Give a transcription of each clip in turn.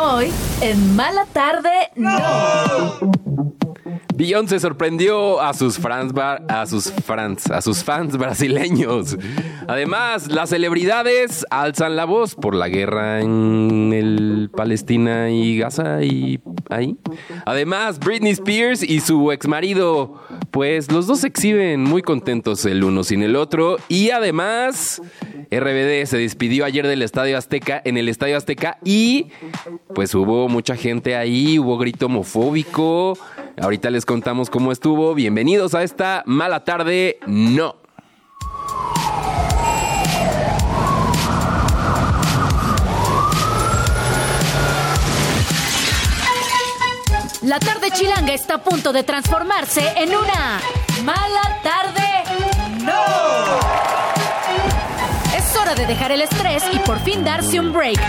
Hoy, en Mala Tarde, no. Beyoncé sorprendió a sus fans, a sus fans, a sus fans brasileños. Además, las celebridades alzan la voz por la guerra en el Palestina y Gaza y ahí. Además, Britney Spears y su exmarido, pues los dos se exhiben muy contentos el uno sin el otro y además RBD se despidió ayer del Estadio Azteca, en el Estadio Azteca y pues hubo mucha gente ahí, hubo grito homofóbico. Ahorita les contamos cómo estuvo. Bienvenidos a esta mala tarde. No. La tarde chilanga está a punto de transformarse en una mala tarde. ¡No! De dejar el estrés y por fin darse un break.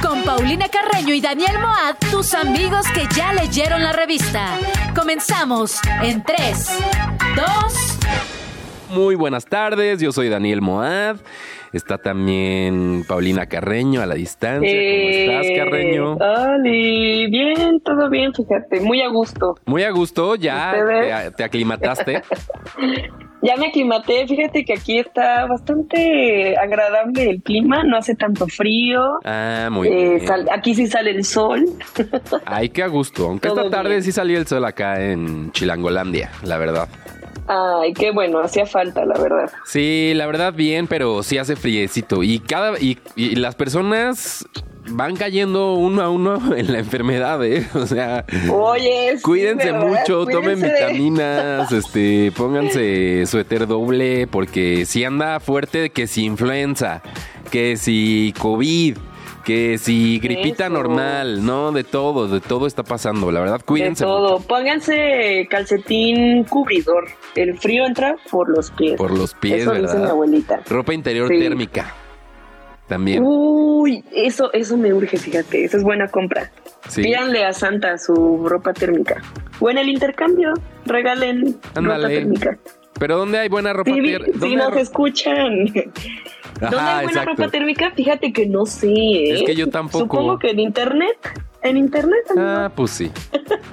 Con Paulina Carreño y Daniel Moad, tus amigos que ya leyeron la revista. Comenzamos en 3, 2. Muy buenas tardes, yo soy Daniel Moad. Está también Paulina Carreño a la distancia. ¿Cómo estás, Eh, Carreño? Oli, bien, todo bien, fíjate, muy a gusto. Muy a gusto, ya te, te aclimataste. Ya me aclimaté, fíjate que aquí está bastante agradable el clima, no hace tanto frío. Ah, muy eh, bien. sal- aquí sí sale el sol. Ay, qué a gusto. Aunque Todo esta tarde bien. sí salió el sol acá en Chilangolandia, la verdad. Ay, qué bueno, hacía falta, la verdad. Sí, la verdad bien, pero sí hace friecito. Y cada y, y las personas van cayendo uno a uno en la enfermedad, ¿eh? O sea, Oye, sí, cuídense mucho, tomen de- vitaminas, este, pónganse suéter doble, porque si anda fuerte que si influenza, que si COVID, que si gripita Eso. normal, ¿no? De todo, de todo está pasando. La verdad, cuídense de todo. Pónganse calcetín cubridor. El frío entra por los pies. por los pies, Eso dice mi abuelita. Ropa interior Sí. térmica. También. Uy, eso, eso me urge, fíjate, esa es buena compra. Sí. Pídanle a Santa su ropa térmica. O en el intercambio, regalen ropa Ándale. térmica. Pero ¿dónde hay buena ropa Sí, vi- térmica? si nos escuchan. ¿Dónde Ajá, hay buena exacto. ropa térmica? Fíjate que no sé. ¿eh? Es que yo tampoco. Supongo que en internet. En internet. amigo. Ah, pues sí.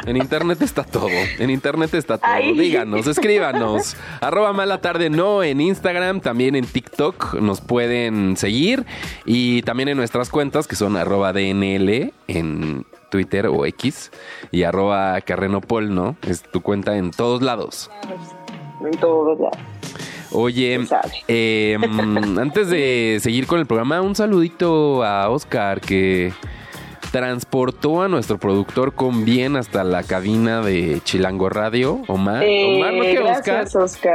En internet está todo. En internet está todo. Ay. Díganos, escríbanos. Arroba mala tarde no en Instagram, también en TikTok nos pueden seguir. Y también en nuestras cuentas que son arroba DNL en Twitter o X y arroba carrenopol, ¿no? Es tu cuenta en todos lados. En todos lados. Oye, eh, mm, antes de seguir con el programa, un saludito a Oscar que transportó a nuestro productor con bien hasta la cabina de Chilango Radio. Omar, Eh, Omar, ¿no que gracias, Oscar.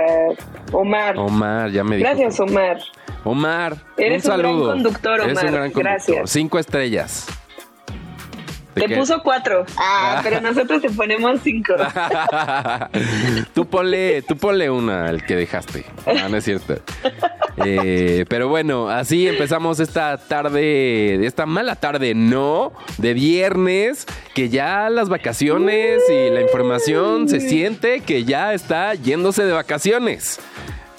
Omar. Omar, ya me dijo. Gracias, Omar. Omar, Eres un un gran saludo. conductor, Eres un Omar. gran conductor. Gracias. Cinco estrellas. ¿De Te qué? puso cuatro. Ah, pero nosotros te ponemos cinco. tú ponle, tú ponle una al que dejaste. No, no es cierto. Eh, pero bueno, así empezamos esta tarde, esta mala tarde, no, de viernes, que ya las vacaciones y la información se siente que ya está yéndose de vacaciones.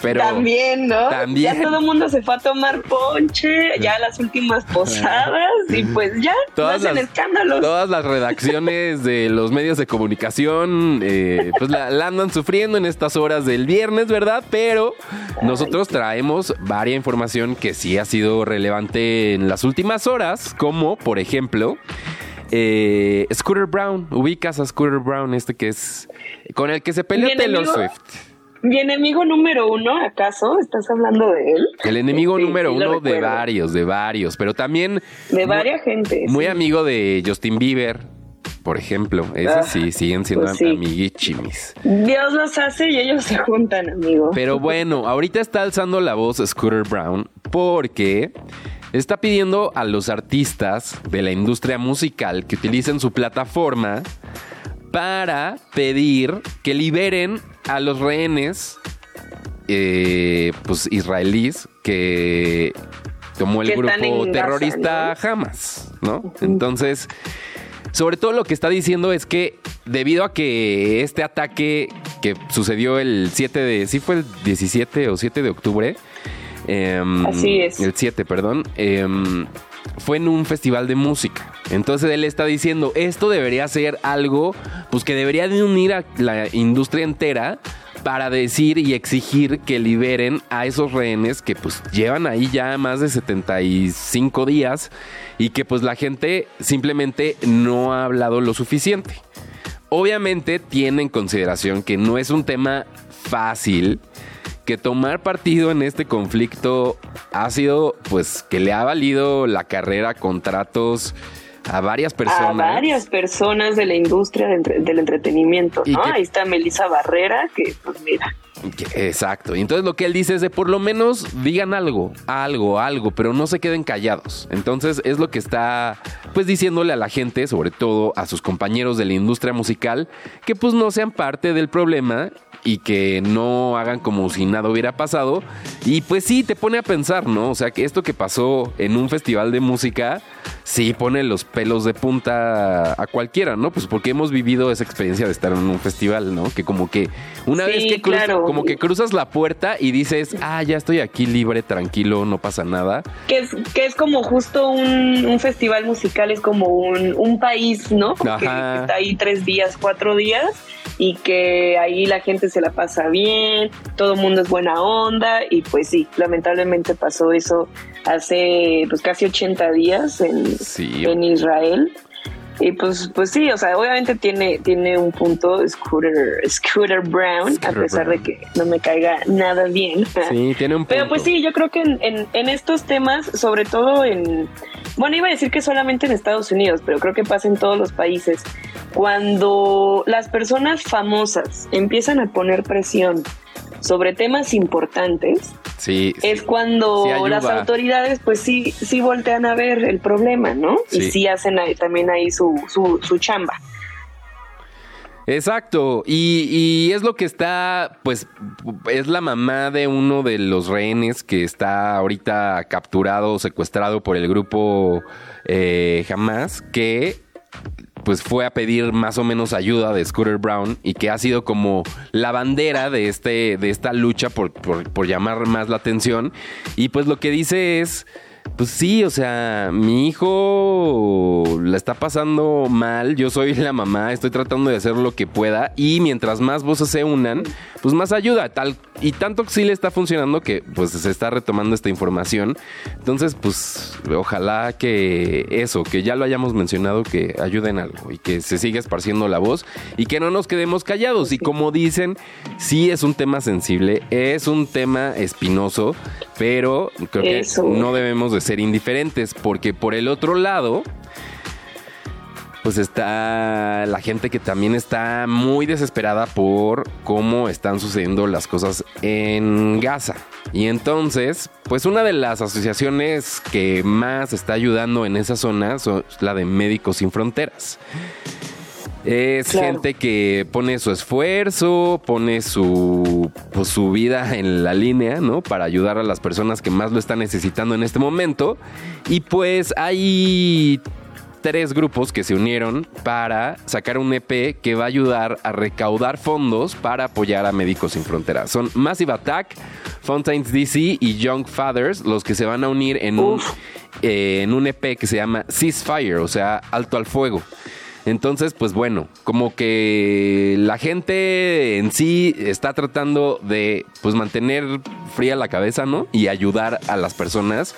Pero también, ¿no? también. Ya todo el mundo se fue a tomar ponche, ya las últimas posadas, y pues ya, Todas no hacen las- escándalos. Todas las redacciones de los medios de comunicación eh, pues la, la andan sufriendo en estas horas del viernes, ¿verdad? Pero nosotros traemos varia información que sí ha sido relevante en las últimas horas, como por ejemplo eh, Scooter Brown. Ubicas a Scooter Brown, este que es con el que se peleó ¿Mi Taylor? Swift. Mi enemigo número uno, ¿acaso? ¿Estás hablando de él? El enemigo Sí, número sí uno de varios, de varios, pero también De varias gente. Muy sí. amigo de Justin Bieber, por ejemplo. Esos Ah, sí, siguen siendo pues sí. amiguichimis. Dios los hace y ellos se juntan, amigo. Pero bueno, ahorita está alzando la voz Scooter Brown porque está pidiendo a los artistas de la industria musical que utilicen su plataforma para pedir que liberen a los rehenes eh, pues israelíes que tomó el Que grupo en Gaza, terrorista Hamas, ¿no? Entonces, sobre todo lo que está diciendo es que debido a que este ataque que sucedió el 7 de, sí fue el 17 o 7 de octubre, em, Así es. el 7, perdón, em, fue en un festival de música. Entonces él está diciendo, esto debería ser algo, pues que debería de unir a la industria entera para decir y exigir que liberen a esos rehenes que pues llevan ahí ya más de 75 días y que pues la gente simplemente no ha hablado lo suficiente. Obviamente tiene en consideración que no es un tema fácil, que tomar partido en este conflicto ha sido pues que le ha valido la carrera, contratos, a varias personas. A varias personas de la industria del, entretenimiento, ¿no? Ahí está Melissa Barrera, que pues mira. Exacto. Y entonces lo que él dice es de por lo menos digan algo, algo, algo, pero no se queden callados. Entonces es lo que está pues diciéndole a la gente, sobre todo a sus compañeros de la industria musical, que pues no sean parte del problema y que no hagan como si nada hubiera pasado. Y pues sí, te pone a pensar, ¿no? O sea, que esto que pasó en un festival de música, sí pone los pelos de punta a cualquiera, ¿no? Pues porque hemos vivido esa experiencia de estar en un festival, ¿no? Que como que una vez que como que cruzas la puerta y dices, ah, ya estoy aquí libre, tranquilo, no pasa nada. Que es, que es como justo un, festival musical, es como un, un país, ¿no? Que está ahí tres días, cuatro días y que ahí la gente se la pasa bien, todo el mundo es buena onda y pues sí, lamentablemente pasó eso hace pues casi 80 días en, en Israel. Y pues, pues sí, o sea, obviamente tiene, tiene un punto Scooter, Scooter Brown, a pesar de que no me caiga nada bien. Sí, tiene un punto. Pero pues sí, yo creo que en, en, estos temas, sobre todo en, bueno, iba a decir que solamente en Estados Unidos, pero creo que pasa en todos los países, cuando las personas famosas empiezan a poner presión sobre temas importantes, sí, es cuando las autoridades pues sí, sí voltean a ver el problema, ¿no? Y sí hacen también ahí su, su, su chamba. Exacto, y, y, es lo que está, pues, es la mamá de uno de los rehenes que está ahorita capturado, secuestrado por el grupo eh, Hamas, que pues fue a pedir más o menos ayuda de Scooter Brown y que ha sido como la bandera de, este, de esta lucha por, por llamar más la atención. Y pues lo que dice es pues sí, o sea, mi hijo la está pasando mal, yo soy la mamá, estoy tratando de hacer lo que pueda y mientras más voces se unan, pues más ayuda, tal y tanto que sí le está funcionando que pues se está retomando esta información. Entonces, pues ojalá que eso, que ya lo hayamos mencionado, que ayuden algo y que se siga esparciendo la voz y que no nos quedemos callados. Y como dicen, sí es un tema sensible, es un tema espinoso, pero creo que no debemos de ser indiferentes, porque por el otro lado, pues está la gente que también está muy desesperada por cómo están sucediendo las cosas en Gaza. Y entonces, pues una de las asociaciones que más está ayudando en esa zona es la de Médicos Sin Fronteras. Es gente que pone su esfuerzo, pone su, pues, su vida en la línea, ¿no? Para ayudar a las personas que más lo están necesitando en este momento. Y pues hay tres grupos que se unieron para sacar un EP que va a ayudar a recaudar fondos para apoyar a Médicos Sin Fronteras. Son Massive Attack, Fountains DC y Young Fathers los que se van a unir en un, eh, en un EP que se llama Ceasefire, o sea, Alto al Fuego. Entonces, pues bueno, como que la gente en sí está tratando de pues mantener fría la cabeza, ¿no? Y ayudar a las personas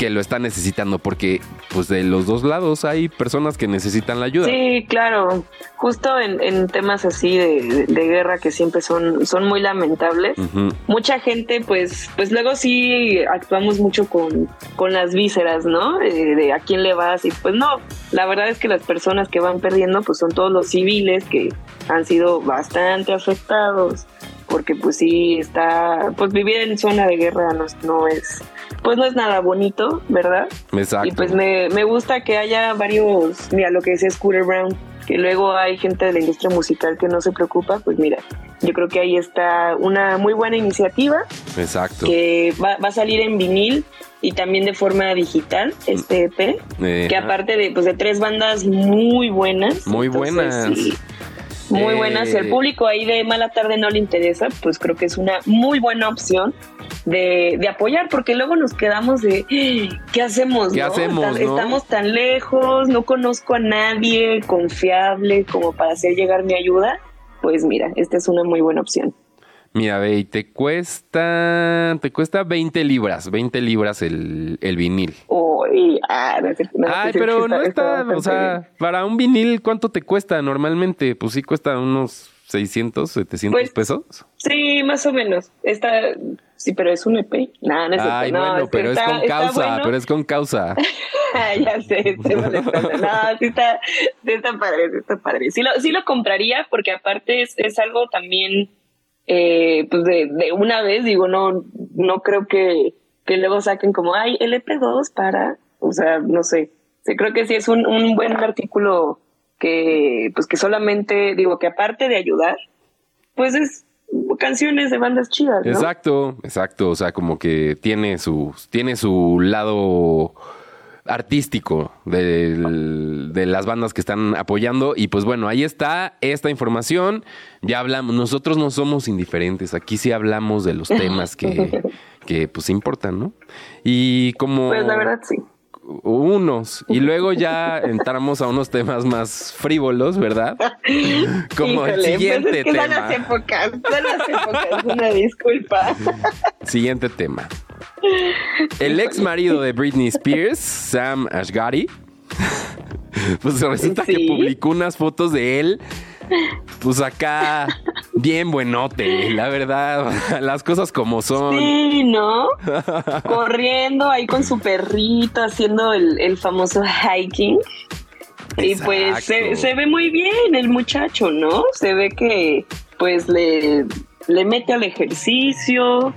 que lo están necesitando, porque pues de los dos lados hay personas que necesitan la ayuda. Sí, claro, justo en, temas así de, guerra que siempre son, son muy lamentables, mucha gente pues, pues luego sí actuamos mucho con, con las vísceras, ¿no? De, a quién le vas y pues no, la verdad es que las personas que van perdiendo pues son todos los civiles que han sido bastante afectados porque pues sí está, pues vivir en zona de guerra no, no es pues no es nada bonito, ¿verdad? Exacto. Y pues me, gusta que haya varios, mira, lo que es Scooter Brown, que luego hay gente de la industria musical que no se preocupa, pues mira, yo creo que ahí está una muy buena iniciativa. Exacto. Que va, a salir en vinil y también de forma digital, este EP, que aparte de, pues, de tres bandas muy buenas. Muy buenas. Muy buena. Si al público ahí de mala tarde no le interesa, pues creo que es una muy buena opción de, de apoyar, porque luego nos quedamos de ¿qué hacemos? ¿Qué no? hacemos, Está- no? Estamos tan lejos, no conozco a nadie confiable como para hacer llegar mi ayuda. Pues mira, esta es una muy buena opción. Mira, ve, y te cuesta, te cuesta 20 libras, 20 libras el, el vinil. Uy, ah, no, no, Ay, pero no está, o sea, bien. para un vinil, ¿cuánto te cuesta normalmente? Pues sí cuesta unos 600, 700 Pues, pesos. Sí, más o menos. Está, sí, pero es un EP. No, no es Ay, no, bueno, pero está- es con causa, bueno. pero es con causa. ya sé, estoy molestando. No, sí está, sí está padre, sí está padre. Sí lo, sí lo compraría porque aparte es, es algo también, eh, pues de, de una vez, digo, no, no creo que, que luego saquen como, ay, LP2 para, o sea, no sé. Creo que sí es un, un buen artículo que, pues que solamente, digo, que aparte de ayudar, pues es canciones de bandas chidas. Exacto, exacto. O sea, como que tiene su, tiene su lado artístico del- de las bandas que están apoyando. Y pues bueno, ahí está esta información. Ya hablamos, nosotros no somos indiferentes. Aquí sí hablamos de los temas que, que pues importan, ¿no? Y como Pues la verdad sí. Unos. Y luego ya entramos a unos temas más frívolos, ¿verdad? Como el siguiente pues es que son las tema. épocas, son las épocas, una disculpa. Siguiente tema. El ex marido de Britney Spears, Sam Ashgari, pues resulta que publicó unas fotos de él, pues acá bien buenote, la verdad, las cosas como son. Sí, ¿no? Corriendo ahí con su perrito, haciendo el, el famoso hiking. Y pues se, se ve muy bien el muchacho, ¿no? Se ve que pues le, le mete al ejercicio,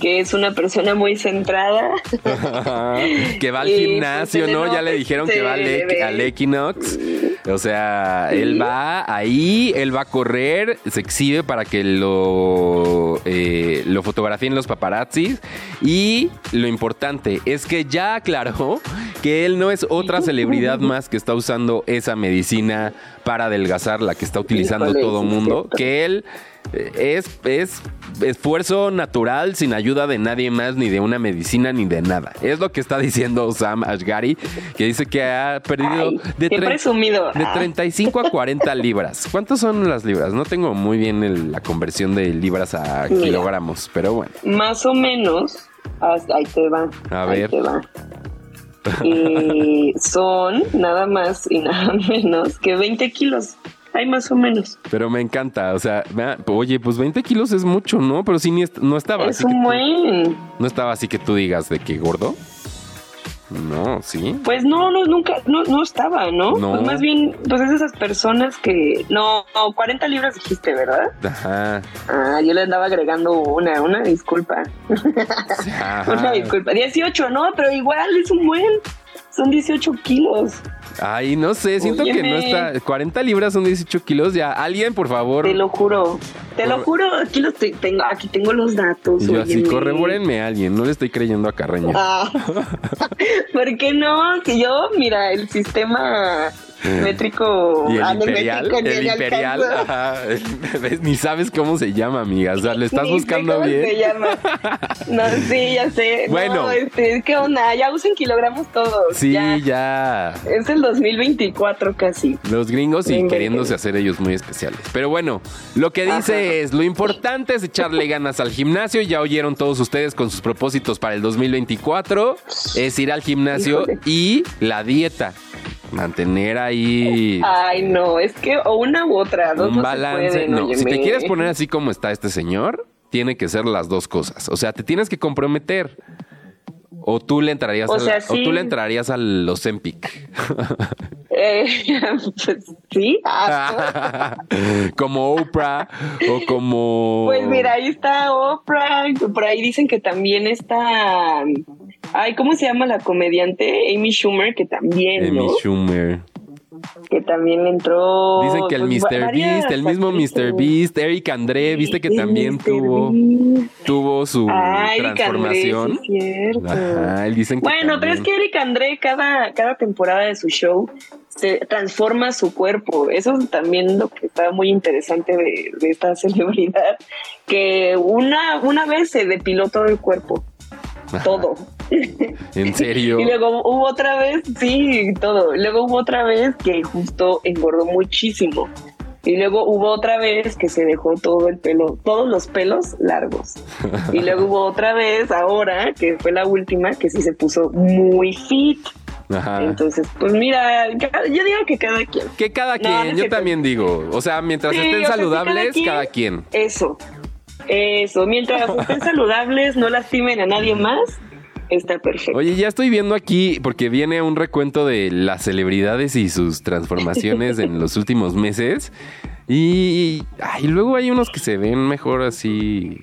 que es una persona muy centrada. que va al Y, pues, gimnasio, ¿no? Ya le dijeron que va al, ve. al Equinox. O sea, él va ahí, él va a correr, se exhibe para que lo, eh, lo fotografíen los paparazzis. Y lo importante es que ya aclaró que él no es otra celebridad más que está usando esa medicina para adelgazar, la que está utilizando Híjole, todo es mundo. Que él eh, es, es esfuerzo natural sin ayuda de nadie más, ni de una medicina, ni de nada. Es lo que está diciendo Sam Ashgari, que dice que ha perdido Ay, de, presumido. de Ah. 35 a 40 libras. ¿Cuántas son las libras? No tengo muy bien el- la conversión de libras a Mira. kilogramos, pero bueno. Más o menos, ahí te va. A ahí ver. te va. Y son nada más y nada menos que 20 kilos. Hay más o menos. Pero me encanta, o sea, oye, pues 20 kilos es mucho, ¿no? Pero sí, ni est- no estaba Es así. que un tú- buen. no estaba así que tú digas de que gordo. No, sí. Pues no, no, nunca, no, no estaba, ¿no? No. Pues más bien, pues es esas personas que. No, no, 40 libras dijiste, ¿verdad? Ajá. Ah, yo le andaba agregando una, una disculpa. Una disculpa. 18, no, pero igual es un buen. Son 18 kilos. Ay, no sé, siento que no está. 40 libras son 18 kilos ya. Alguien, por favor. Te lo juro. Te lo juro. Aquí los te- tengo, aquí tengo los datos. Yo así, correbórenme a alguien. No le estoy creyendo a Carreño. Ah, ¿Por qué no? Que yo, mira, el sistema métrico. Y el imperial, el le imperial, ajá, ni sabes cómo se llama, amiga. O sea, lo estás Ni sé buscando cómo bien. se llama. No, sí, ya sé. Bueno. No, este, ¿qué onda? Ya usen kilogramos todos. Sí, ya. ya. Es el 2024 casi. Los gringos y queriéndose hacer ellos muy especiales. Pero bueno, lo que dice Ajá. es, lo importante es echarle ganas al gimnasio. Ya oyeron todos ustedes con sus propósitos para el 2024. Es ir al gimnasio Híjole. y la dieta. Mantener ahí Ay, no, es que o una u otra, dos un no balance. se pueden, no, si te quieres poner así como está este señor, tiene que ser las dos cosas. O sea, te tienes que comprometer. O tú le entrarías, O al- sea, o sí. tú le entrarías a los Empic. Eh, pues, sí. Como Oprah o como. Pues mira, ahí está Oprah, por ahí dicen que también está, ay, ¿cómo se llama la comediante? Amy Schumer, que también, Amy ¿no? Schumer. Que también entró. Dicen que el pues, Mr. Beast, el mismo. Mr. Beast, Eric André, viste que también Mr. tuvo, Beast. tuvo su Ah, André, transformación. sí es cierto. Ajá, él dicen que Bueno, pero es que Eric André cada, cada temporada de su show se transforma su cuerpo. Eso es también lo que está muy interesante de, esta celebridad, que una, una vez se depiló todo el cuerpo. Todo. ¿En serio? y luego hubo otra vez, sí, todo. Luego hubo otra vez que justo engordó muchísimo. Y luego hubo otra vez que se dejó todo el pelo, todos los pelos largos. Y luego hubo otra vez ahora, que fue la última, que sí se puso muy fit. Entonces, pues mira, yo digo que cada quien. Que cada quien, yo también digo. O sea, mientras estén saludables, cada quien, Eso, eso. Mientras estén saludables, no lastimen a nadie más. Está perfecto. Oye, ya estoy viendo aquí, porque viene un recuento de las celebridades y sus transformaciones en los últimos meses. Y, luego hay unos que se ven mejor así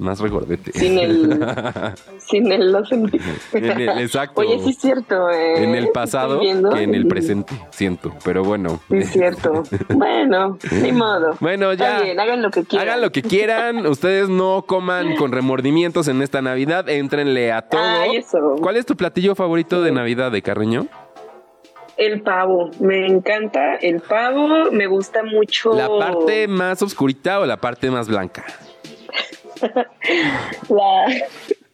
más regordete. Sin el. sin el los exacto. Oye, sí es cierto. Eh, en el pasado que en el presente, siento. Pero bueno. Sí es cierto. bueno, ni modo. Bueno, ya. hagan lo que quieran. Hagan lo que quieran. Ustedes no coman con remordimientos en esta Navidad. Éntrenle a todo. ¿Cuál es tu platillo favorito de Navidad de Carreño? El pavo, me encanta el pavo, me gusta mucho. ¿La parte más oscurita o la parte más blanca? La...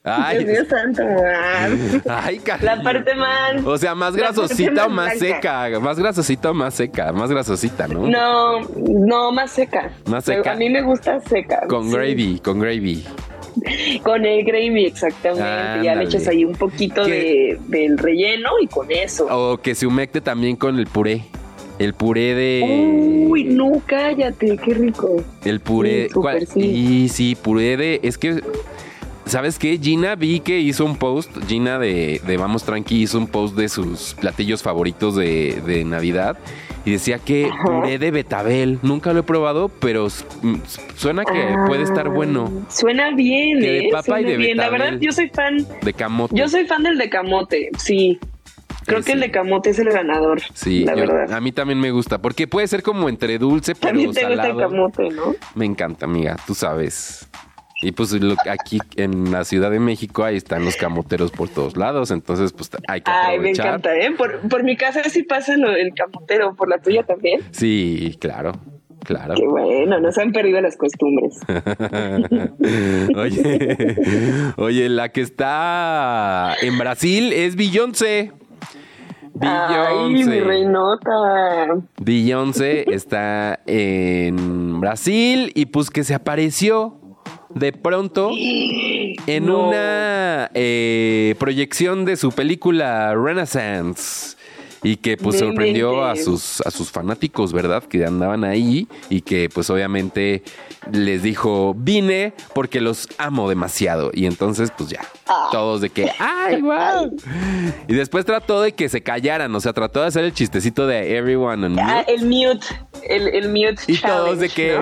Ay. Dios mío santo, Ay, La parte más. O sea, más grasosita o más seca. Más grasosita o más seca. Más grasosita, ¿no? No, no, más seca. Más seca. A mí me gusta seca. Con gravy, con gravy. Con el gravy, exactamente. Ya le echas ahí un poquito de, del relleno y con eso. O que se humecte también con el puré. El puré de. Uy, no, cállate, qué rico. El puré. Sí, Y sí, puré de. Es que. ¿Sabes qué? Gina vi que hizo un post, Gina de, de Vamos Tranqui hizo un post de sus platillos favoritos de, de Navidad y decía que puré de betabel, nunca lo he probado, pero suena que puede estar bueno. Suena bien, que de ¿eh? papa y de bien. La verdad, yo soy fan. De camote. Yo soy fan del de camote, sí. Creo que el de camote es el ganador. Sí, la verdad. A mí también me gusta, porque puede ser como entre dulce, pero También te gusta el camote, ¿no? Me encanta, amiga, tú sabes. Y pues aquí en la Ciudad de México ahí están los camoteros por todos lados, entonces pues hay que aprovechar. Ay, me encanta, ¿eh? Por, mi casa sí pasa el camotero, por la tuya también. Sí, claro. Claro. Qué bueno, no se han perdido las costumbres. oye, oye, la que está en Brasil es Beyoncé. Mi reinota. Beyoncé está en Brasil y pues que se apareció de pronto en una eh, proyección de su película Renaissance y que pues sorprendió a sus a sus fanáticos, ¿verdad? Que andaban ahí y que pues obviamente les dijo, "Vine porque los amo demasiado." Y entonces pues ya, ah. todos de que, "Ay, wow." Y después trató de que se callaran, o sea, trató de hacer el chistecito de everyone on ah, el mute, el, el mute Y todos de que,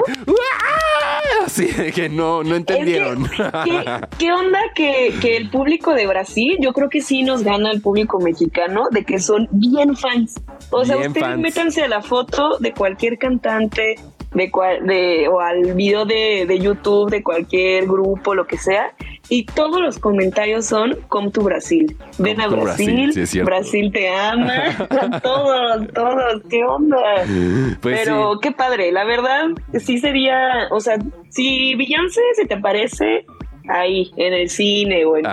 Así que no, no entendieron. ¿qué, onda que, que, el público de Brasil, yo creo que sí nos gana el público mexicano, de que son bien fans. O sea, ustedes métanse a la foto de cualquier cantante, de, cual, de o al video de, de, YouTube de cualquier grupo, lo que sea, y todos los comentarios son Come to Brasil. Ven a Brasil, Brasil, te ama, todos, todos, ¿qué onda? Pues Pero qué padre, la verdad, sí sería, o sea, si Beyoncé se te aparece ahí en el cine o en,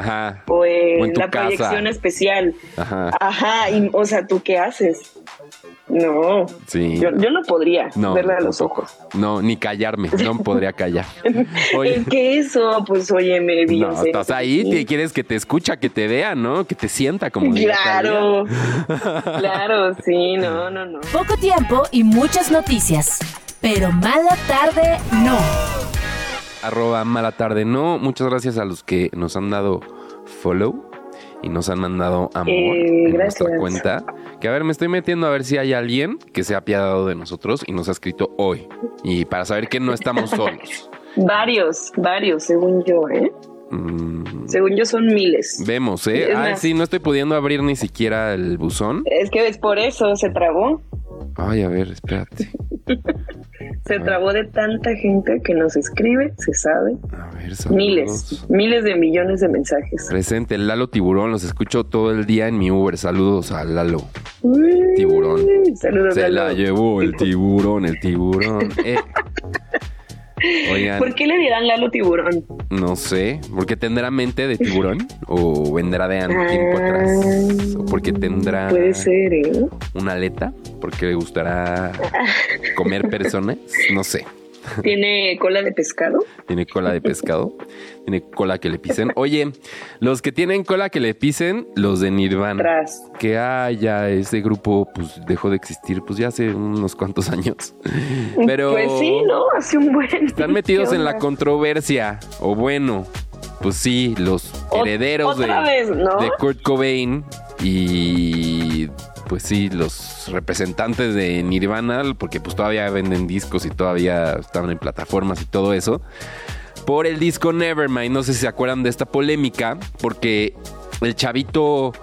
o en, la proyección especial. Ajá. Ajá, y, o sea, ¿tú qué haces? No. Sí. Yo, no podría verle a los ojos. No, ni callarme. No podría callar. Oye. que eso, pues oye, me No, estás ahí, quieres que te escucha, que te vea, ¿no? Que te sienta como Claro. claro, sí, no, no, no. Poco tiempo y muchas noticias. Pero mala tarde, no. Arroba mala tarde, no. Muchas gracias a los que nos han dado follow y nos han mandado amor eh, en nuestra cuenta. Que a ver, me estoy metiendo a ver si hay alguien que se ha apiadado de nosotros y nos ha escrito hoy. Y para saber que no estamos solos. varios, varios, según yo, ¿eh? Mm. Según yo son miles. Vemos, ¿eh? Ah, sí, no estoy pudiendo abrir ni siquiera el buzón. Es que es por eso, se trabó. Ay, a ver, espérate. Se trabó de tanta gente que nos escribe, se sabe. A ver, miles, miles de millones de mensajes. Presente, el Lalo Tiburón, los escucho todo el día en mi Uber. Saludos a Lalo. tiburón. Saludos, Se la llevó el tiburón, el tiburón. Eh. ¿Por qué le dirán Lalo Tiburón? No sé, porque tendrá mente de tiburón o vendrá de tiempo atrás o porque tendrá Puede ser, ¿eh? una aleta, porque le gustará comer personas, no sé. ¿Tiene cola de pescado? Tiene cola de pescado. Tiene cola que le pisen. Oye, los que tienen cola que le pisen, los de Nirvana. Que haya ese grupo, pues dejó de existir, pues ya hace unos cuantos años. Pero. Pues sí, ¿no? Hace un buen. Están metidos en la controversia. O bueno, pues sí, los herederos de, de Kurt Cobain y pues sí, los representantes de Nirvana, porque pues todavía venden discos y todavía estaban en plataformas y todo eso, por el disco Nevermind. No sé si se acuerdan de esta polémica, porque el chavito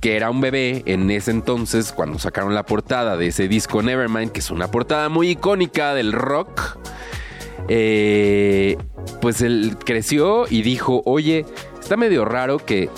que era un bebé en ese entonces, cuando sacaron la portada de ese disco Nevermind, que es una portada muy icónica del rock, eh, pues él creció y dijo, oye, está medio raro que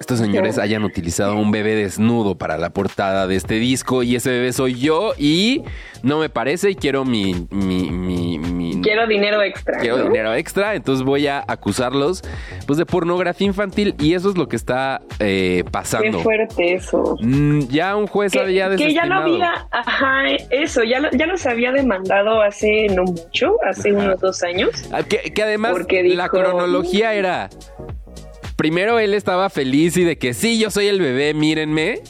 estos señores hayan utilizado un bebé desnudo para la portada de este disco y ese bebé soy yo y no me parece y quiero mi... mi, quiero dinero extra. Quiero dinero extra, entonces voy a acusarlos pues de pornografía infantil y eso es lo que está eh, pasando. Qué fuerte eso. Mm, ya un juez había Que ya no había, ajá, eso, ya, ya los había demandado hace no mucho, hace unos dos años. Ah, que, además la cronología era primero él estaba feliz y de que sí, yo soy el bebé, mírenme.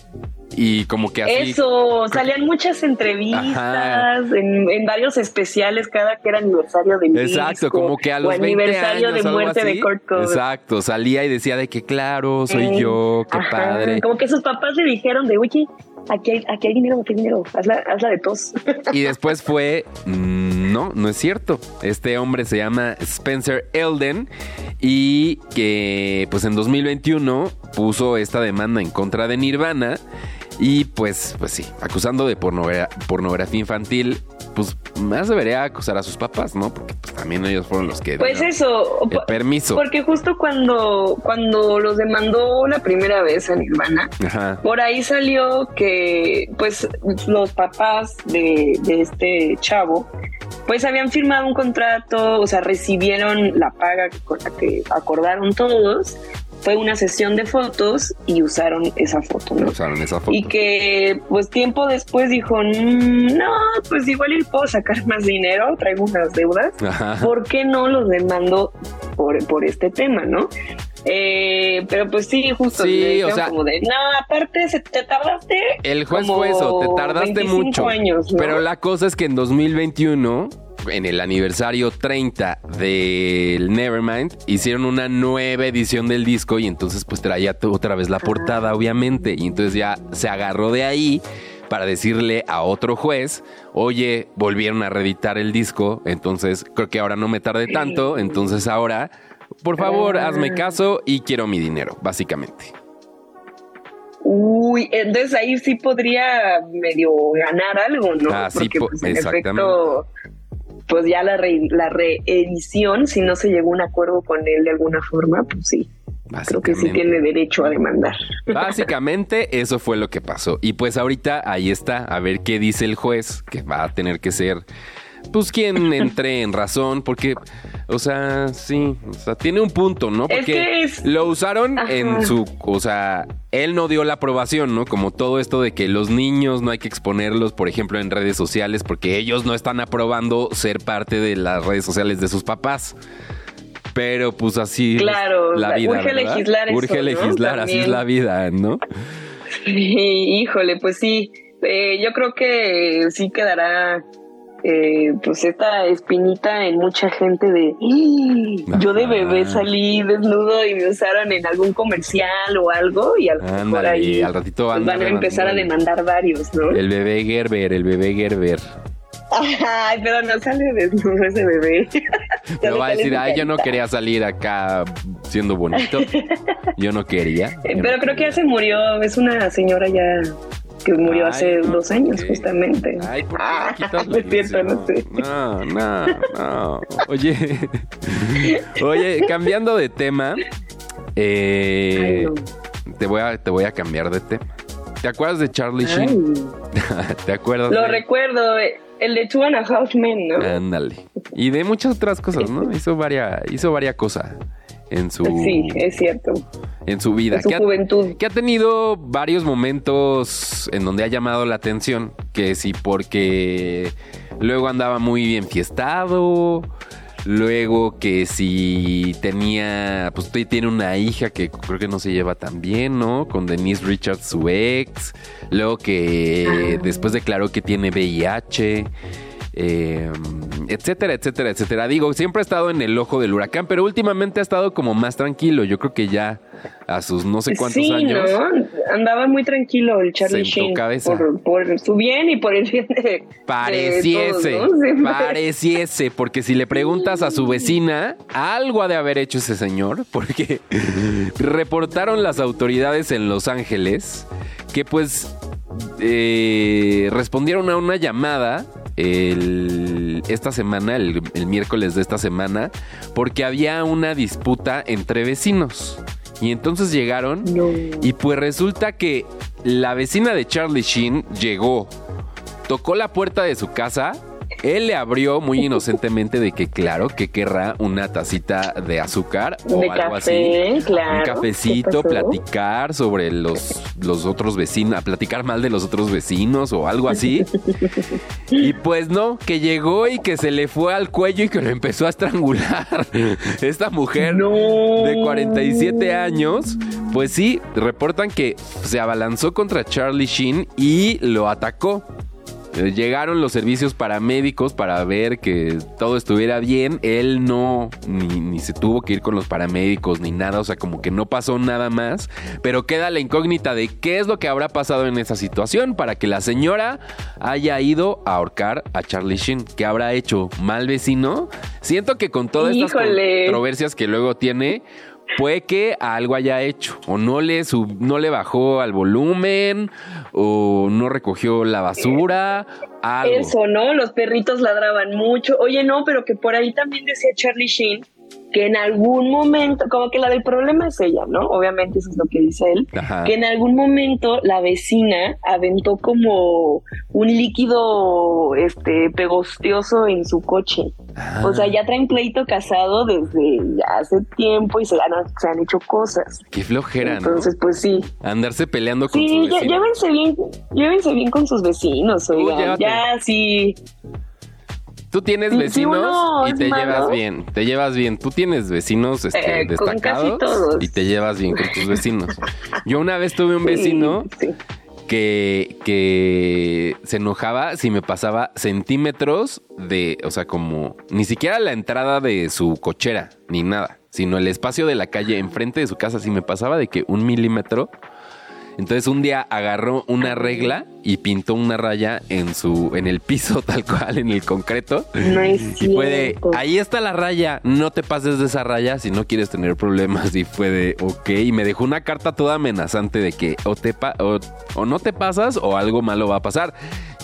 Y como que así. Eso, salían muchas entrevistas en, varios especiales cada que era aniversario de Exacto, como que a los o 20 aniversario de muerte de Kurt Cobain. Exacto, salía y decía de que claro, soy eh, yo, qué padre. Como que sus papás le dijeron de, oye, aquí hay, dinero, aquí hay dinero, hazla, hazla de tos. Y después fue, mm, no, no es cierto. Este hombre se llama Spencer Elden y que pues en 2021 puso esta demanda en contra de Nirvana y pues, pues sí, acusando de pornografía infantil pues más debería acusar a sus papás, ¿no? Porque pues, también ellos fueron los que pues eso, el permiso. Porque justo cuando, cuando los demandó la primera vez a mi hermana, por ahí salió que pues los papás de, de este chavo pues habían firmado un contrato, o sea, recibieron la paga con la que acordaron todos fue una sesión de fotos y usaron esa foto, ¿no? Usaron esa foto. Y que pues tiempo después dijo, mm, no, pues igual puedo sacar más dinero, traigo unas deudas, ¿por qué no los demando por, por este tema, no? Eh, pero pues sí, justo. Sí, o sea, como de, no, aparte se, te tardaste. El juez fue eso, te tardaste mucho. Años, Pero la cosa es que en 2021 en el aniversario 30 del Nevermind, hicieron una nueva edición del disco y entonces pues traía otra vez la portada, obviamente. Y entonces ya se agarró de ahí para decirle a otro juez, oye, volvieron a reeditar el disco, entonces creo que ahora no me tarde tanto, entonces ahora, por favor, ah. hazme caso y quiero mi dinero, básicamente. Uy, entonces ahí sí podría medio ganar algo, ¿no? Ah, sí, pues, exactamente pues ya la, la reedición, si no se llegó a un acuerdo con él de alguna forma, pues sí. Creo que sí tiene derecho a demandar. Básicamente eso fue lo que pasó. Y pues ahorita ahí está, a ver qué dice el juez, que va a tener que ser pues quien entre en razón, porque, o sea, sí, o sea, tiene un punto, ¿no? Porque lo usaron en su, o sea, él no dio la aprobación, ¿no? Como todo esto de que los niños no hay que exponerlos, por ejemplo, en redes sociales, porque ellos no están aprobando ser parte de las redes sociales de sus papás. Pero pues así claro, la vida. Urge legislar Urge legislar, así es la vida, ¿no? híjole, pues sí. Eh, yo creo que sí quedará eh, pues esta espinita en mucha gente de yo de bebé salí desnudo y me usaron en algún comercial o algo y al, ahí, al ratito pues van a empezar a demandar varios, ¿no? El bebé Gerber, el bebé Gerber. Ay, pero no sale desnudo ese bebé. Me va a decir, ay, yo no quería salir acá siendo bonito. Yo no quería. pero creo que ya se murió. Es una señora ya que murió hace dos años, justamente. Ay, ¿por qué ah, no sé. No, no, no. Oye, oye, cambiando de tema, eh, te, voy a, te voy a cambiar de tema. ¿Te acuerdas de Charlie Sheen? ¿Te acuerdas? Lo recuerdo, el de Two and a Half Men, ¿no? Ándale. Y de muchas otras cosas, ¿no? Hizo varias, hizo varias cosas en su... Sí, es cierto. En su vida. En su juventud. que ha tenido varios momentos en donde ha llamado la atención. Que sí, porque luego andaba muy bien fiestado. Luego que si tenía, pues tiene una hija que creo que no se lleva tan bien, ¿no? Con Denise Richards, su ex. Luego que ah. después declaró que tiene VIH. Eh, etcétera, etcétera, etcétera. Digo, siempre ha estado en el ojo del huracán, pero últimamente ha estado como más tranquilo. Yo creo que ya a sus no sé cuántos sí, años. ¿no? Andaba muy tranquilo el Charlie Sheen. Por, su bien y por el bien de. Pareciese, pareciese, porque si le preguntas a su vecina, algo ha de haber hecho ese señor, porque reportaron las autoridades en Los Ángeles que, pues, eh, respondieron a una llamada esta semana, el, miércoles de esta semana, porque había una disputa entre vecinos. Y entonces llegaron y pues resulta que la vecina de Charlie Sheen llegó, tocó la puerta de su casa él le abrió muy inocentemente de que, claro, que querrá una tacita de azúcar o algo así. Claro, un cafecito, platicar sobre los, los otros vecinos, platicar mal de los otros vecinos o algo así. y pues no, que llegó y que se le fue al cuello y que lo empezó a estrangular. Esta mujer de 47 años, pues sí, reportan que se abalanzó contra Charlie Sheen y lo atacó. Eh, llegaron los servicios paramédicos para ver que todo estuviera bien. Él no, ni, se tuvo que ir con los paramédicos ni nada, o sea, como que no pasó nada más. Pero queda la incógnita de qué es lo que habrá pasado en esa situación para que la señora haya ido a ahorcar a Charlie Sheen. ¿Qué habrá hecho? ¿Mal vecino? Siento que con todas estas controversias que luego tiene, puede que algo haya hecho o no le no le bajó al volumen o no recogió la basura algo. eso no los perritos ladraban mucho oye no pero que por ahí también decía Charlie Sheen que en algún momento, como que la del problema es ella, ¿no? Obviamente eso es lo que dice él, que en algún momento la vecina aventó como un líquido este pegostioso en su coche. O sea, ya traen pleito casado desde hace tiempo y se han, se han hecho cosas. Qué flojera, Entonces, pues sí. Andarse peleando con sí, Sí, llévense bien, llévense bien con sus vecinos, oigan. ya sí. Tú tienes vecinos y te llevas bien, te llevas bien. Tú tienes vecinos este, eh, destacados y te llevas bien con tus vecinos. Yo una vez tuve un vecino Que, que se enojaba si me pasaba centímetros de, o sea, como ni siquiera la entrada de su cochera, ni nada, sino el espacio de la calle enfrente de su casa, si me pasaba de que un milímetro entonces un día agarró una regla y pintó una raya en su en el piso tal cual en el concreto. No es y puede, ahí está la raya, no te pases de esa raya si no quieres tener problemas y fue de ok, y me dejó una carta toda amenazante de que o te o, o no te pasas o algo malo va a pasar.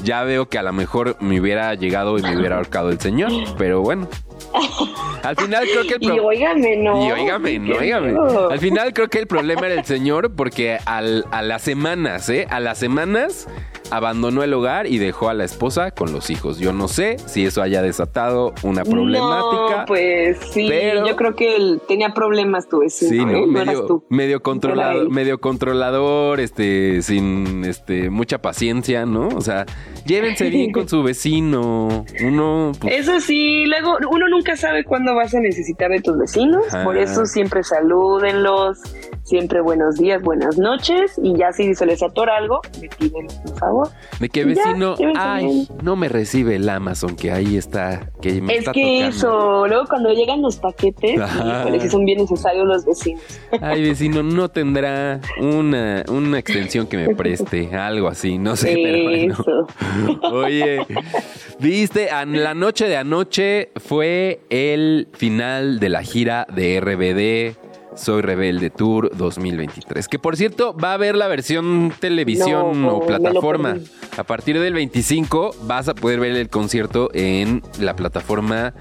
Ya veo que a lo mejor me hubiera llegado y me hubiera ahorcado el señor, pero bueno, al final creo que el Y óigame, no. Y óigame, no, óigame. Al final creo que el problema era el señor porque al, a las semanas, ¿eh? A las semanas abandonó el hogar y dejó a la esposa con los hijos. Yo no sé si eso haya desatado una problemática. No, pues sí, yo creo que él tenía problemas tu vecino. Sí, ¿no? medio, medio controlador, medio controlador, este, sin este, mucha paciencia, ¿no? O sea, llévense bien con su vecino. Uno. Pues eso sí, luego uno nunca sabe cuándo vas a necesitar de tus vecinos. Por eso siempre salúdenlos, siempre buenos días, buenas noches. Y ya si se les atora algo, me piden un favor. De que vecino, ay, no me recibe el Amazon, que ahí está, que me Es que eso, luego cuando llegan los paquetes, si son bien necesarios los vecinos. Ay, vecino, no tendrá una, una extensión que me preste, algo así, no sé, pero Oye, viste, la noche de anoche fue el final de la gira de RBD Soy Rebelde Tour 2023. Que por cierto, va a haber la versión televisión o plataforma. A partir del 25 vas a poder ver el concierto en la plataforma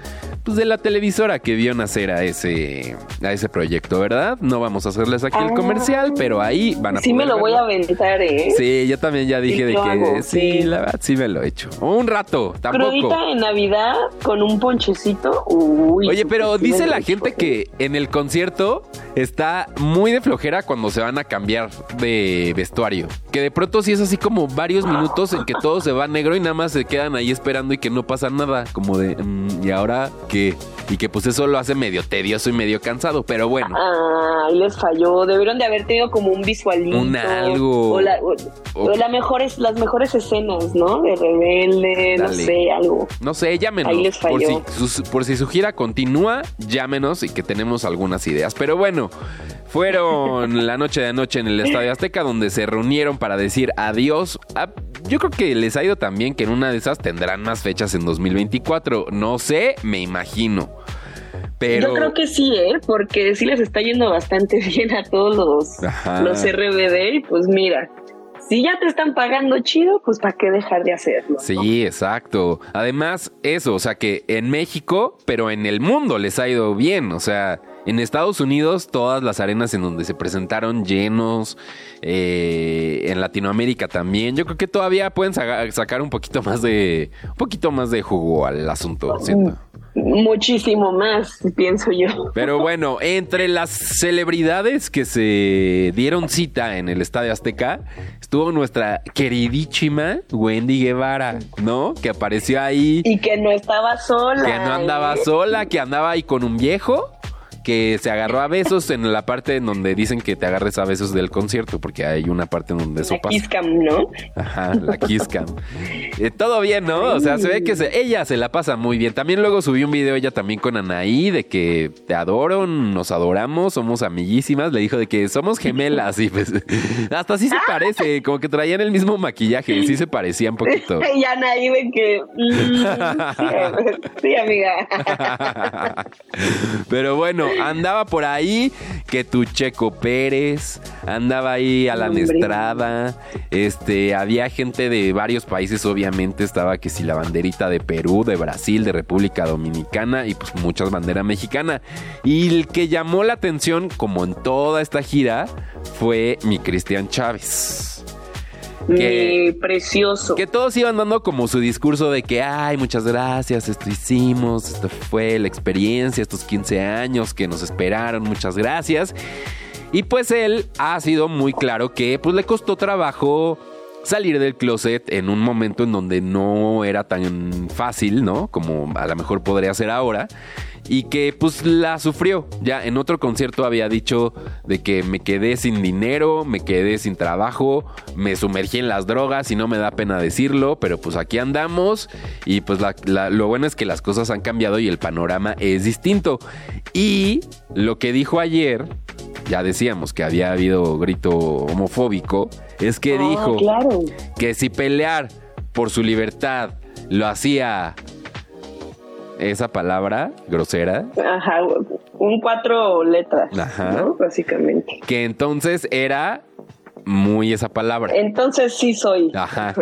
pues, de la televisora que vio nacer a ese, a ese proyecto, ¿verdad? No vamos a hacerles aquí el ah. comercial, pero ahí van a Sí me lo voy a aventar, ¿eh? Sí, yo también ya dije de que sí, la verdad sí me lo he hecho. Un rato, tampoco. Crudita en Navidad con un ponchecito. Uy, Oye, pero dice la gente que en el concierto está muy de flojera cuando se van a cambiar de vestuario. Que de pronto sí es así como varios minutos en que todo se va negro y nada más se quedan ahí esperando y que no pasa nada. Como de, mm, ¿y ahora qué? Y que pues eso lo hace medio tedioso y medio cansado, pero bueno. Ah, ahí les falló. Debieron de haber tenido como un visualito. Un algo. O, la, mejores, las mejores escenas, ¿no? De rebelde, no sé, algo. No sé, llámenos. Ahí les falló. Por si, por si su gira continúa, llámenos y que tenemos algunas ideas. Pero bueno, fueron la noche de anoche en el Estadio Azteca donde se reunieron para decir adiós. yo creo que les ha ido también que en una de esas tendrán más fechas en 2024. No sé, me imagino. Pero... Yo creo que sí, ¿eh? Porque sí les está yendo bastante bien a todos los, los RBD y pues mira, si ya te están pagando chido, pues ¿para qué dejar de hacerlo? Sí, exacto. Además, eso, o sea que en México, pero en el mundo les ha ido bien, o sea, en Estados Unidos, todas las arenas en donde se presentaron llenos, eh, en Latinoamérica también. Yo creo que todavía pueden sacar un poquito más de, un poquito más de jugo al asunto, siento. Muchísimo más, pienso yo. Pero bueno, entre las celebridades que se dieron cita en el Estadio Azteca, estuvo nuestra queridísima Wendy Guevara, ¿no? Que apareció ahí. Y que no estaba sola. Que no andaba ¿eh? sola, que andaba ahí con un viejo que se agarró a besos en la parte en donde dicen que te agarres a besos del concierto, porque hay una parte en donde eso la Kiss cam, ¿no? Ajá, la kiss cam. Eh, todo bien, ¿no? O sea, se ve que ella se la pasa muy bien. También luego subí un video ella también con Anaí de que te adoro, nos adoramos, somos amiguísimas. Le dijo de que somos gemelas y pues hasta así se parece, como que traían el mismo maquillaje, sí se parecía un poquito. y Anaí de que... Mm, sí, amiga. Pero bueno, andaba por ahí que tu Checo Pérez, andaba ahí Alan Estrada, este, había gente de varios países, obviamente, estaba que si la banderita de Perú, de Brasil, de República Dominicana y pues muchas banderas mexicanas. Y el que llamó la atención, como en toda esta gira, fue mi Cristian Chávez. Que, precioso. Que todos iban dando como su discurso de que, ay, muchas gracias, esto hicimos, esto fue la experiencia, estos 15 años que nos esperaron, muchas gracias. Y pues él ha sido muy claro que pues le costó trabajo salir del closet en un momento en donde no era tan fácil, ¿no? Como a lo mejor podría ser ahora y que pues la sufrió. Ya en otro concierto había dicho de que me quedé sin dinero, me quedé sin trabajo, me sumergí en las drogas y no me da pena decirlo, pero pues aquí andamos y pues lo bueno es que las cosas han cambiado y el panorama es distinto. Y lo que dijo ayer, ya decíamos que había habido grito homofóbico, es que ah, dijo que si pelear por su libertad lo hacía esa palabra grosera. Ajá, un cuatro letras, Ajá. Básicamente. Que entonces era muy esa palabra. Entonces sí soy. Ajá.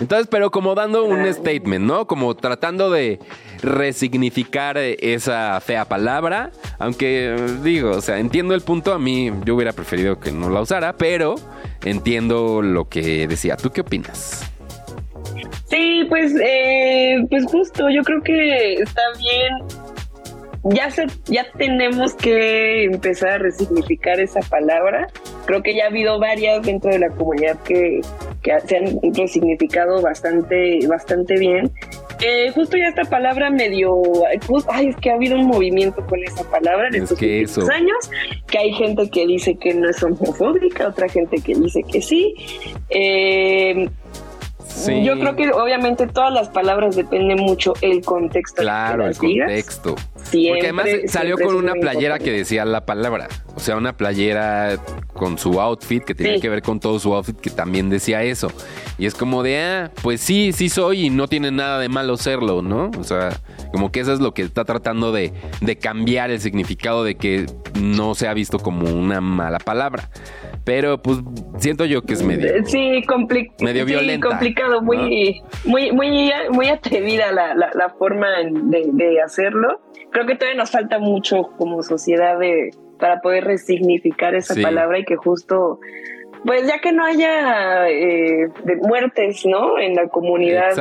Entonces, pero como dando un statement, ¿no? Como tratando de resignificar esa fea palabra. Aunque digo, o sea, entiendo el punto. A mí yo hubiera preferido que no la usara, pero entiendo lo que decía. ¿Tú qué opinas? Sí, pues, eh, pues justo, yo creo que está bien. Ya, se, ya tenemos que empezar a resignificar esa palabra. Creo que ya ha habido varias dentro de la comunidad que, se han resignificado bastante, bastante bien. Eh, justo ya esta palabra medio, ay, es que ha habido un movimiento con esa palabra en estos últimos años, que hay gente que dice que no es homofóbica, otra gente que dice que sí. Eh, yo creo que obviamente todas las palabras dependen mucho el contexto. Claro, el contexto. Porque además salió con una playera que decía la palabra. O sea, una playera con su outfit que tenía que ver con todo su outfit que también decía eso. Y es como de, ah, pues sí, sí soy y no tiene nada de malo serlo, ¿no? O sea, como que eso es lo que está tratando de, de cambiar el significado de que no se ha visto como una mala palabra. Pero pues siento yo que es medio. Sí, medio violenta, complicado, muy, muy, muy, muy atrevida la, la, forma de, de, hacerlo. Creo que todavía nos falta mucho como sociedad de, para poder resignificar esa palabra y que justo pues ya que no haya eh, muertes, ¿no? En la comunidad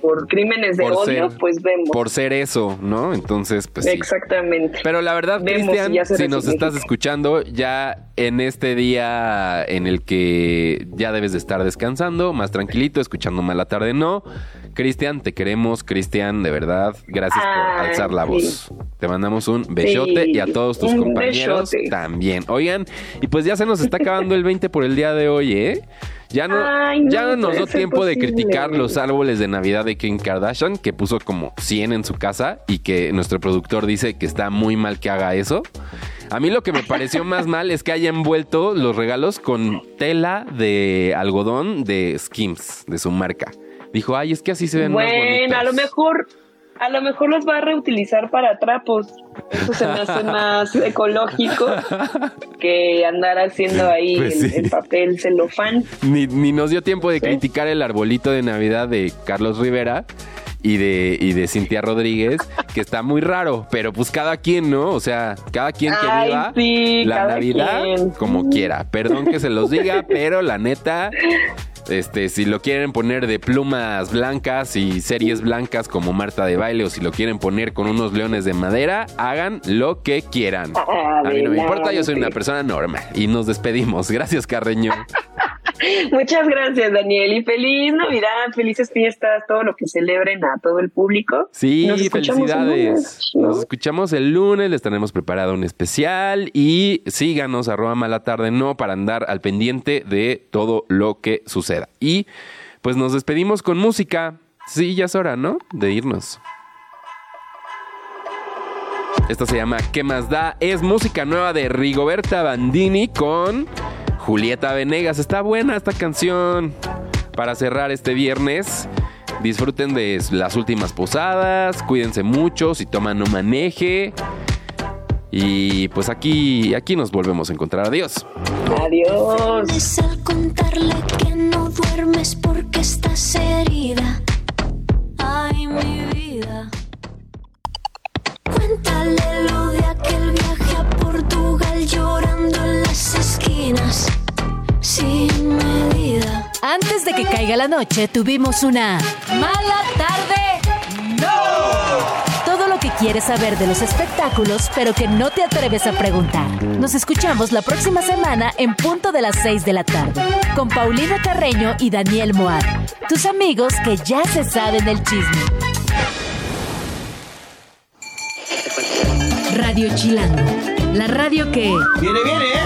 por crímenes de odio, pues vemos. Por ser eso, ¿no? Entonces, pues Exactamente. Pero la verdad, Cristian, si, nos estás escuchando, ya en este día en el que ya debes de estar descansando, más tranquilito, escuchando Mala Tarde No, Cristian, te queremos, Cristian, de verdad. Gracias por alzar la voz. Te mandamos un besote y a todos tus compañeros también. Oigan, y pues ya se nos está acabando el 20 por el día de hoy, ¿eh? Ya no, ya no nos dio tiempo de criticar los árboles de Navidad de Kim Kardashian, que puso como 100 en su casa y que nuestro productor dice que está muy mal que haga eso. A mí lo que me pareció más mal es que haya envuelto los regalos con tela de algodón de Skims, de su marca. Dijo, ay, es que así se ven bueno, más Bueno, a lo mejor, a lo mejor los va a reutilizar para trapos. Eso se me hace más ecológico que andar haciendo ahí pues el, papel celofán. Ni, ni nos dio tiempo de criticar el arbolito de Navidad de Carlos Rivera y de, y de Cintia Rodríguez, que está muy raro, pero pues cada quien, ¿no? O sea, cada quien que viva la Navidad como quiera. Perdón que se los diga, pero la neta, este, si lo quieren poner de plumas blancas y series blancas como Marta de baile o si lo quieren poner con unos leones de madera, hagan lo que quieran. A mí no me importa, yo soy una persona normal y nos despedimos. Gracias, Carreño. Muchas gracias, Daniel. Y feliz Navidad, felices fiestas, todo lo que celebren a todo el público. Sí, felicidades. Nos escuchamos el lunes, les tenemos preparado un especial y síganos arroba mala tarde no para andar al pendiente de todo lo que suceda. Y pues nos despedimos con música. Sí, ya es hora, ¿no? De irnos. Esta se llama ¿Qué más da? Es música nueva de Rigoberta Bandini con Julieta Venegas. Está buena esta canción. Para cerrar este viernes, disfruten de las últimas posadas, cuídense mucho, si toman no maneje. Y pues aquí, aquí nos volvemos a encontrar. Adiós. Adiós. Al contarle que no duermes porque estás herida. Ay, mi vida. Esquinas. Sin medida. Antes de que caiga la noche, tuvimos una mala tarde. ¡No! Todo lo que quieres saber de los espectáculos, pero que no te atreves a preguntar. Nos escuchamos la próxima semana en punto de las 6 de la tarde, con Paulina Carreño y Daniel Moab, tus amigos que ya se saben el chisme. Radio Chilango, la radio que... Viene, viene, ¿eh?